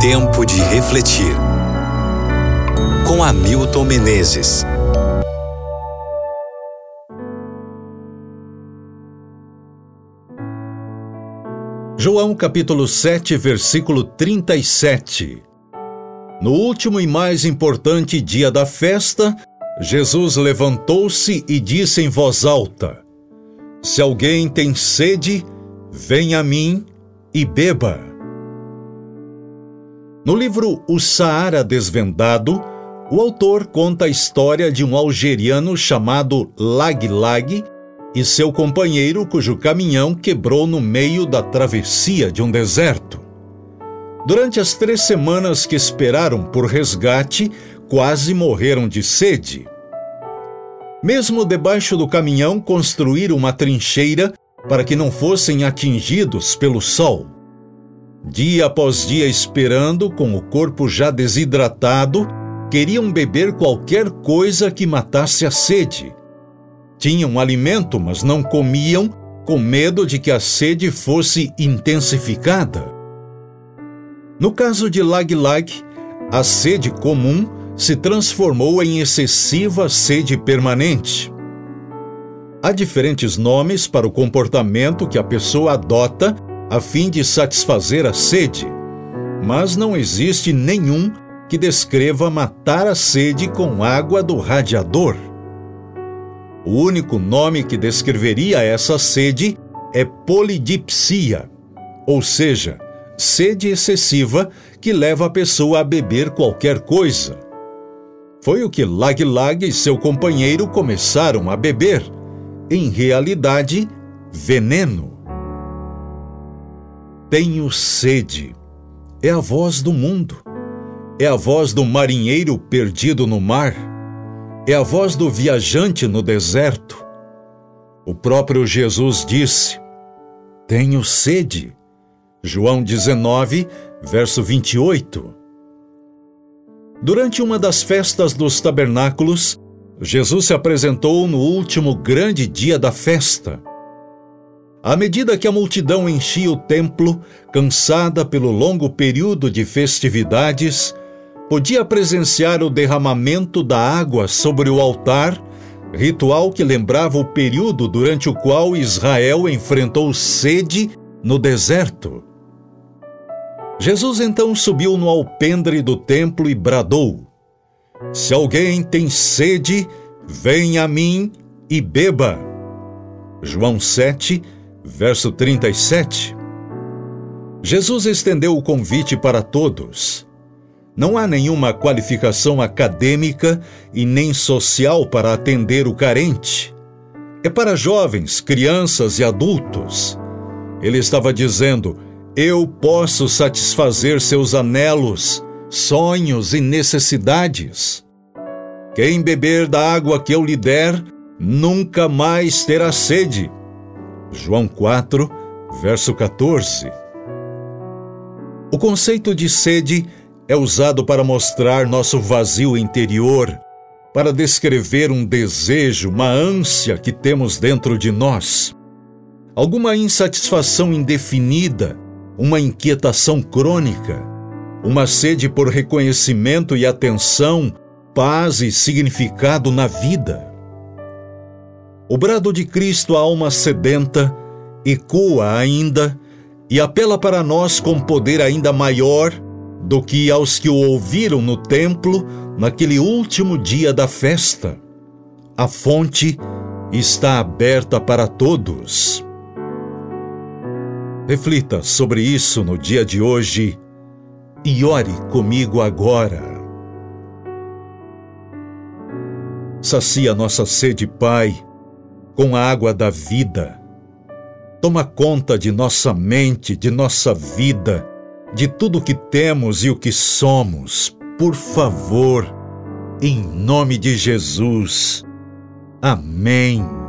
Tempo de refletir. Com Hamilton Menezes. João capítulo 7, versículo 37. No último e mais importante dia da festa, Jesus levantou-se e disse em voz alta: Se alguém tem sede, venha a mim e beba. No livro O Saara Desvendado, o autor conta a história de um algeriano chamado Lag Lag e seu companheiro, cujo caminhão quebrou no meio da travessia de um deserto. Durante as três semanas que esperaram por resgate, quase morreram de sede. Mesmo debaixo do caminhão, construíram uma trincheira para que não fossem atingidos pelo sol. Dia após dia esperando, com o corpo já desidratado, queriam beber qualquer coisa que matasse a sede. Tinham alimento, mas não comiam, com medo de que a sede fosse intensificada. No caso de Lag Lag, a sede comum se transformou em excessiva sede permanente. Há diferentes nomes para o comportamento que a pessoa adota a fim de satisfazer a sede, mas não existe nenhum que descreva matar a sede com água do radiador. O único nome que descreveria essa sede é polidipsia, ou seja, sede excessiva que leva a pessoa a beber qualquer coisa. Foi o que Lag Lag e seu companheiro começaram a beber, em realidade, veneno. Tenho sede. É a voz do mundo. É a voz do marinheiro perdido no mar é a voz do viajante no deserto. O próprio Jesus disse: Tenho sede. João 19, verso 28. Durante uma das festas dos tabernáculos, Jesus se apresentou no último grande dia da festa. À medida que a multidão enchia o templo, cansada pelo longo período de festividades, podia presenciar o derramamento da água sobre o altar, ritual que lembrava o período durante o qual Israel enfrentou sede no deserto. Jesus então subiu no alpendre do templo e bradou: Se alguém tem sede, venha a mim e beba. João 7, verso 37. Jesus estendeu o convite para todos. Não há nenhuma qualificação acadêmica e nem social para atender o carente. É para jovens, crianças e adultos. Ele estava dizendo: Eu posso satisfazer seus anelos, sonhos e necessidades. Quem beber da água que eu lhe der, nunca mais terá sede. João 4, verso 14. O conceito de sede é usado para mostrar nosso vazio interior, para descrever um desejo, uma ânsia que temos dentro de nós. Alguma insatisfação indefinida, uma inquietação crônica, uma sede por reconhecimento e atenção, paz e significado na vida. O brado de Cristo à alma sedenta ecoa ainda e apela para nós com poder ainda maior do que aos que o ouviram no templo naquele último dia da festa. A fonte está aberta para todos. Reflita sobre isso no dia de hoje e ore comigo agora. Sacia nossa sede, Pai, com a água da vida. Toma conta de nossa mente, de nossa vida de tudo o que temos e o que somos, por favor, em nome de Jesus. Amém.